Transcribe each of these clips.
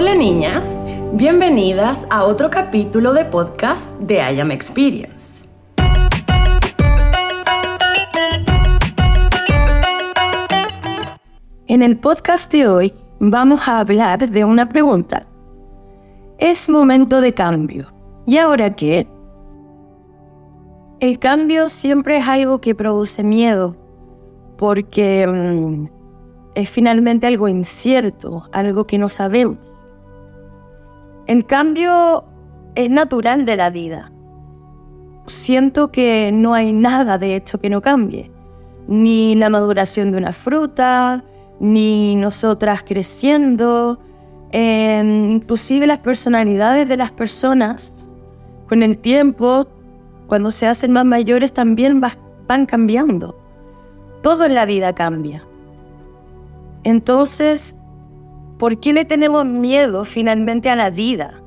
Hola niñas, bienvenidas a otro capítulo de podcast de I Am Experience. En el podcast de hoy vamos a hablar de una pregunta. Es momento de cambio. ¿Y ahora qué? El cambio siempre es algo que produce miedo, porque mm, es finalmente algo incierto, algo que no sabemos. El cambio es natural de la vida. Siento que no hay nada de hecho que no cambie, ni la maduración de una fruta, ni nosotras creciendo, inclusive las personalidades de las personas con el tiempo, cuando se hacen más mayores, también van cambiando. Todo en la vida cambia. Entonces, ¿por qué le tenemos miedo finalmente a la vida?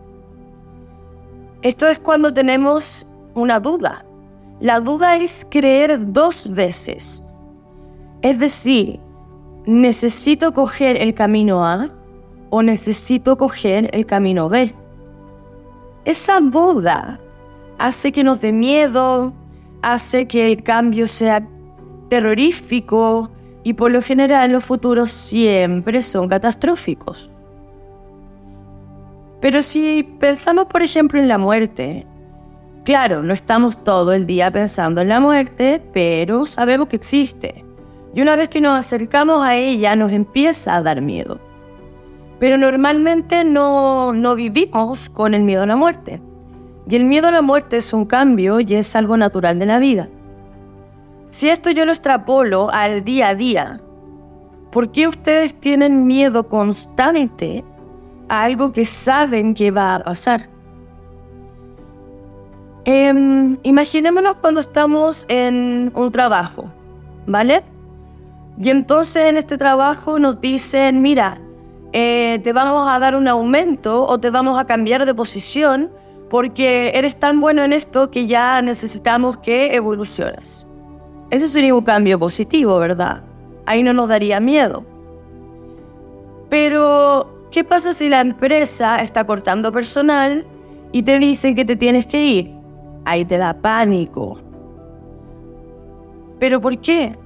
Esto es cuando tenemos una duda. La duda es creer dos veces. Es decir, ¿necesito coger el camino A o necesito coger el camino B? Esa duda hace que nos dé miedo, hace que el cambio sea terrorífico, y por lo general los futuros siempre son catastróficos. Pero si pensamos, por ejemplo, en la muerte, claro, no estamos todo el día pensando en la muerte, pero sabemos que existe. Y una vez que nos acercamos a ella, nos empieza a dar miedo. Pero normalmente no, no vivimos con el miedo a la muerte. Y el miedo a la muerte es un cambio y es algo natural de la vida. Si esto yo lo extrapolo al día a día, ¿por qué ustedes tienen miedo constante a algo que saben que va a pasar? Eh, imaginémonos cuando estamos en un trabajo, ¿vale? Y entonces en este trabajo nos dicen, mira, eh, te vamos a dar un aumento o te vamos a cambiar de posición porque eres tan bueno en esto que ya necesitamos que evoluciones. Eso sería un cambio positivo, ¿verdad? Ahí no nos daría miedo. Pero, ¿qué pasa si la empresa está cortando personal y te dice que te tienes que ir? Ahí te da pánico. ¿Pero por qué?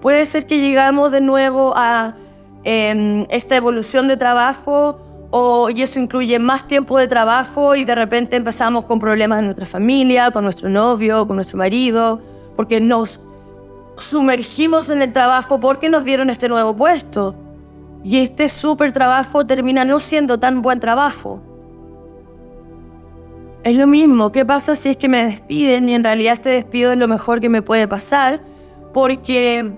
Puede ser que llegamos de nuevo a em, esta evolución de trabajo o, y eso incluye más tiempo de trabajo y de repente empezamos con problemas en nuestra familia, con nuestro novio, con nuestro marido, porque nos sumergimos en el trabajo porque nos dieron este nuevo puesto. Y este súper trabajo termina no siendo tan buen trabajo. Es lo mismo, ¿qué pasa si es que me despiden y en realidad este despido es lo mejor que me puede pasar? Porque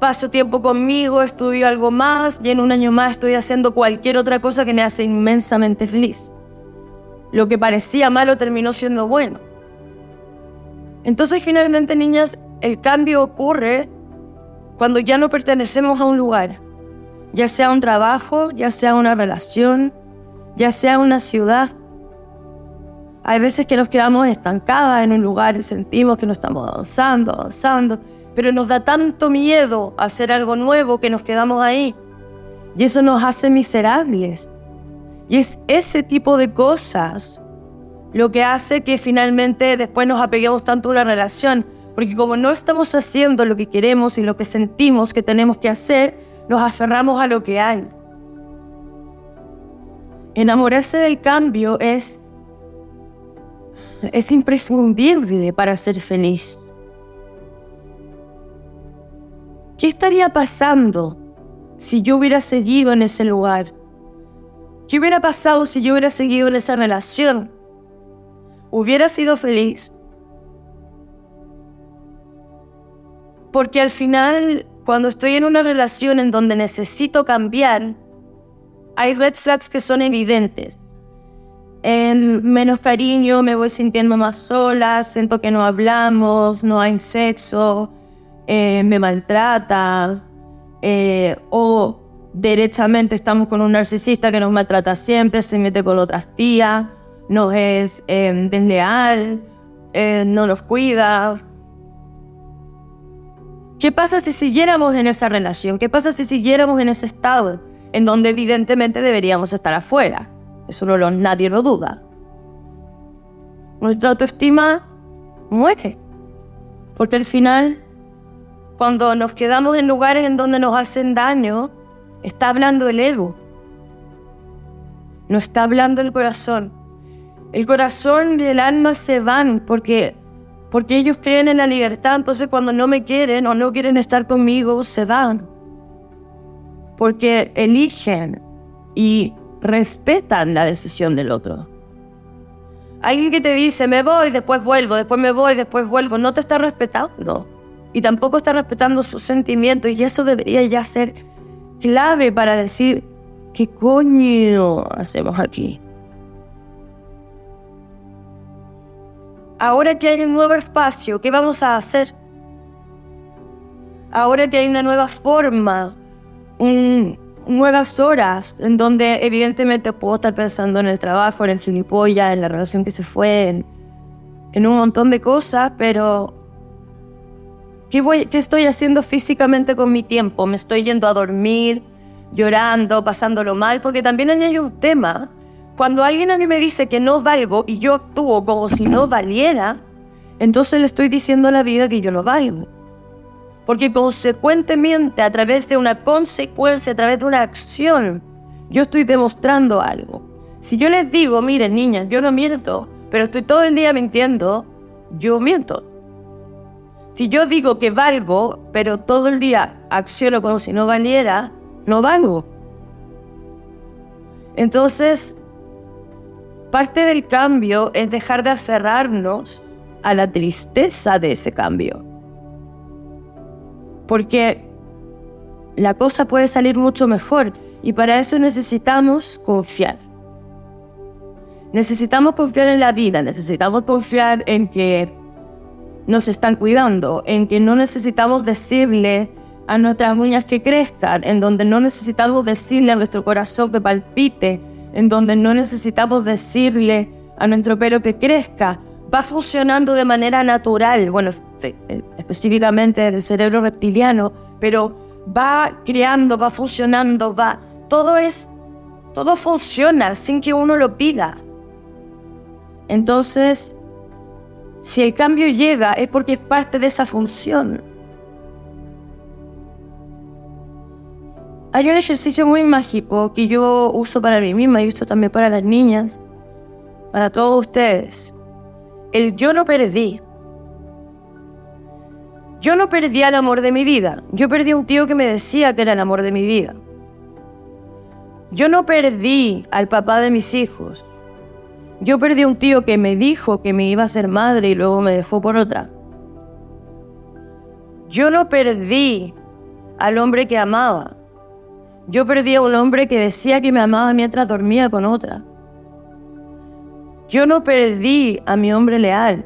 paso tiempo conmigo, estudio algo más y en un año más estoy haciendo cualquier otra cosa que me hace inmensamente feliz. Lo que parecía malo terminó siendo bueno. Entonces finalmente, niñas, el cambio ocurre cuando ya no pertenecemos a un lugar, ya sea un trabajo, ya sea una relación, ya sea una ciudad. Hay veces que nos quedamos estancadas en un lugar y sentimos que no estamos avanzando, avanzando, pero nos da tanto miedo hacer algo nuevo que nos quedamos ahí. Y eso nos hace miserables. Y es ese tipo de cosas lo que hace que finalmente después nos apeguemos tanto a una relación porque como no estamos haciendo lo que queremos y lo que sentimos que tenemos que hacer, nos aferramos a lo que hay. Enamorarse del cambio es, es imprescindible para ser feliz. ¿Qué estaría pasando si yo hubiera seguido en ese lugar? ¿Qué hubiera pasado si yo hubiera seguido en esa relación? ¿Hubiera sido feliz? Porque al final, cuando estoy en una relación en donde necesito cambiar, hay red flags que son evidentes. En menos cariño, me voy sintiendo más sola, siento que no hablamos, no hay sexo, eh, me maltrata, eh, o derechamente estamos con un narcisista que nos maltrata siempre, se mete con otras tías, nos es eh, desleal, no nos cuida, ¿Qué pasa si siguiéramos en esa relación? ¿Qué pasa si siguiéramos en ese estado? en donde evidentemente deberíamos estar afuera. Eso no lo, nadie lo duda. Nuestra autoestima muere. Porque al final, cuando nos quedamos en lugares en donde nos hacen daño, está hablando el ego. No está hablando el corazón. El corazón y el alma se van porque, porque ellos creen en la libertad. Entonces cuando no me quieren o no quieren estar conmigo, se van. Porque eligen y respetan la decisión del otro. Alguien que te dice, me voy, después vuelvo, después me voy, después vuelvo, no te está respetando. Y tampoco está respetando sus sentimientos. Y eso debería ya ser clave para decir, ¿qué coño hacemos aquí? Ahora que hay un nuevo espacio, ¿qué vamos a hacer? Ahora que hay una nueva forma, nuevas horas, en donde evidentemente puedo estar pensando en el trabajo, en el gilipollas, en la relación que se fue, en, un montón de cosas, pero ¿qué, voy, ¿qué estoy haciendo físicamente con mi tiempo? ¿Me estoy yendo a dormir, llorando, pasándolo mal? Porque también hay un tema cuando alguien a mí me dice que no valgo y yo actúo como si no valiera, entonces le estoy diciendo a la vida que yo no valgo. Porque consecuentemente, a través de una consecuencia, a través de una acción, yo estoy demostrando algo. Si yo les digo, miren niñas, yo no miento, pero estoy todo el día mintiendo, yo miento. Si yo digo que valgo, pero todo el día acciono como si no valiera, no valgo. Entonces, Parte del cambio es dejar de aferrarnos a la tristeza de ese cambio. Porque la cosa puede salir mucho mejor y para eso necesitamos confiar. Necesitamos confiar en la vida, necesitamos confiar en que nos están cuidando, en que no necesitamos decirle a nuestras uñas que crezcan, en donde no necesitamos decirle a nuestro corazón que palpite, en donde no necesitamos decirle a nuestro pelo que crezca, va funcionando de manera natural, bueno, eh, específicamente del cerebro reptiliano, pero va creando, va funcionando, va, todo es, todo funciona sin que uno lo pida. Entonces, si el cambio llega es porque es parte de esa función. Hay un ejercicio muy mágico que yo uso para mí misma y uso también para las niñas, para todos ustedes. El yo no perdí. Yo no perdí al amor de mi vida. Yo perdí a un tío que me decía que era el amor de mi vida. Yo no perdí al papá de mis hijos. Yo perdí a un tío que me dijo que me iba a ser madre y luego me dejó por otra. Yo no perdí al hombre que amaba. Yo perdí a un hombre que decía que me amaba mientras dormía con otra. Yo no perdí a mi hombre leal.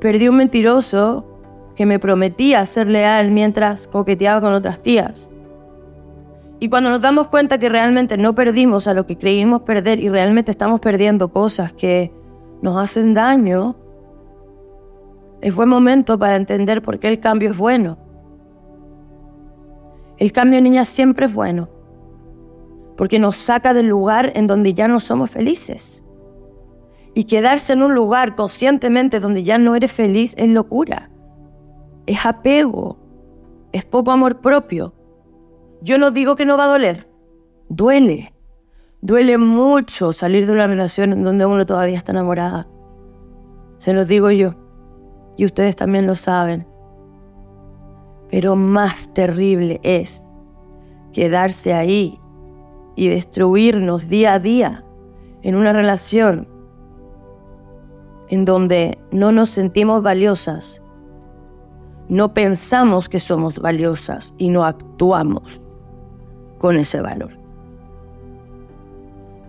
Perdí un mentiroso que me prometía ser leal mientras coqueteaba con otras tías. Y cuando nos damos cuenta que realmente no perdimos a lo que creímos perder y realmente estamos perdiendo cosas que nos hacen daño, es buen momento para entender por qué el cambio es bueno. El cambio, niña, siempre es bueno, porque nos saca del lugar en donde ya no somos felices. Y quedarse en un lugar conscientemente donde ya no eres feliz es locura, es apego, es poco amor propio. Yo no digo que no va a doler, duele. Duele mucho salir de una relación en donde uno todavía está enamorada. Se los digo yo. Y ustedes también lo saben. Pero más terrible es quedarse ahí y destruirnos día a día en una relación en donde no nos sentimos valiosas, no pensamos que somos valiosas y no actuamos con ese valor.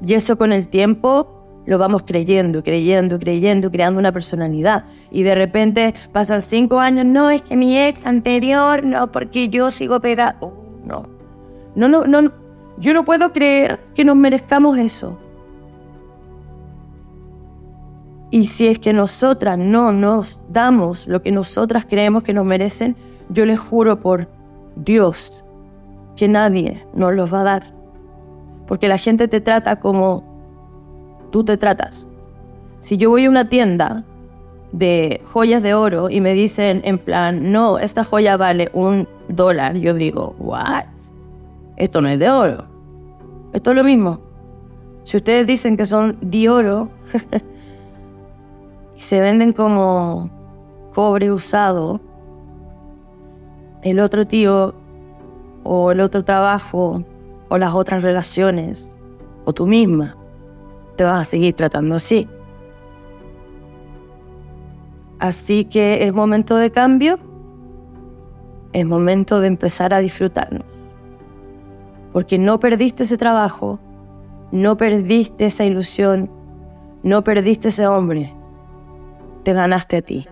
Y eso con el tiempo lo vamos creyendo, creyendo, creyendo, creando una personalidad. Y de repente pasan cinco años, no, es que mi ex anterior, no, porque yo sigo pegado. Oh, no. No, no, no, yo no puedo creer que nos merezcamos eso. Y si es que nosotras no nos damos lo que nosotras creemos que nos merecen, yo les juro por Dios que nadie nos los va a dar. Porque la gente te trata como tú te tratas. Si yo voy a una tienda de joyas de oro y me dicen en plan, no, esta joya vale un dólar, yo digo, ¿what? Esto no es de oro. Esto es lo mismo. Si ustedes dicen que son de oro y se venden como cobre usado, el otro tío o el otro trabajo o las otras relaciones o tú misma te vas a seguir tratando así. Así que es momento de cambio, es momento de empezar a disfrutarnos. Porque no perdiste ese trabajo, no perdiste esa ilusión, no perdiste ese hombre, te ganaste a ti.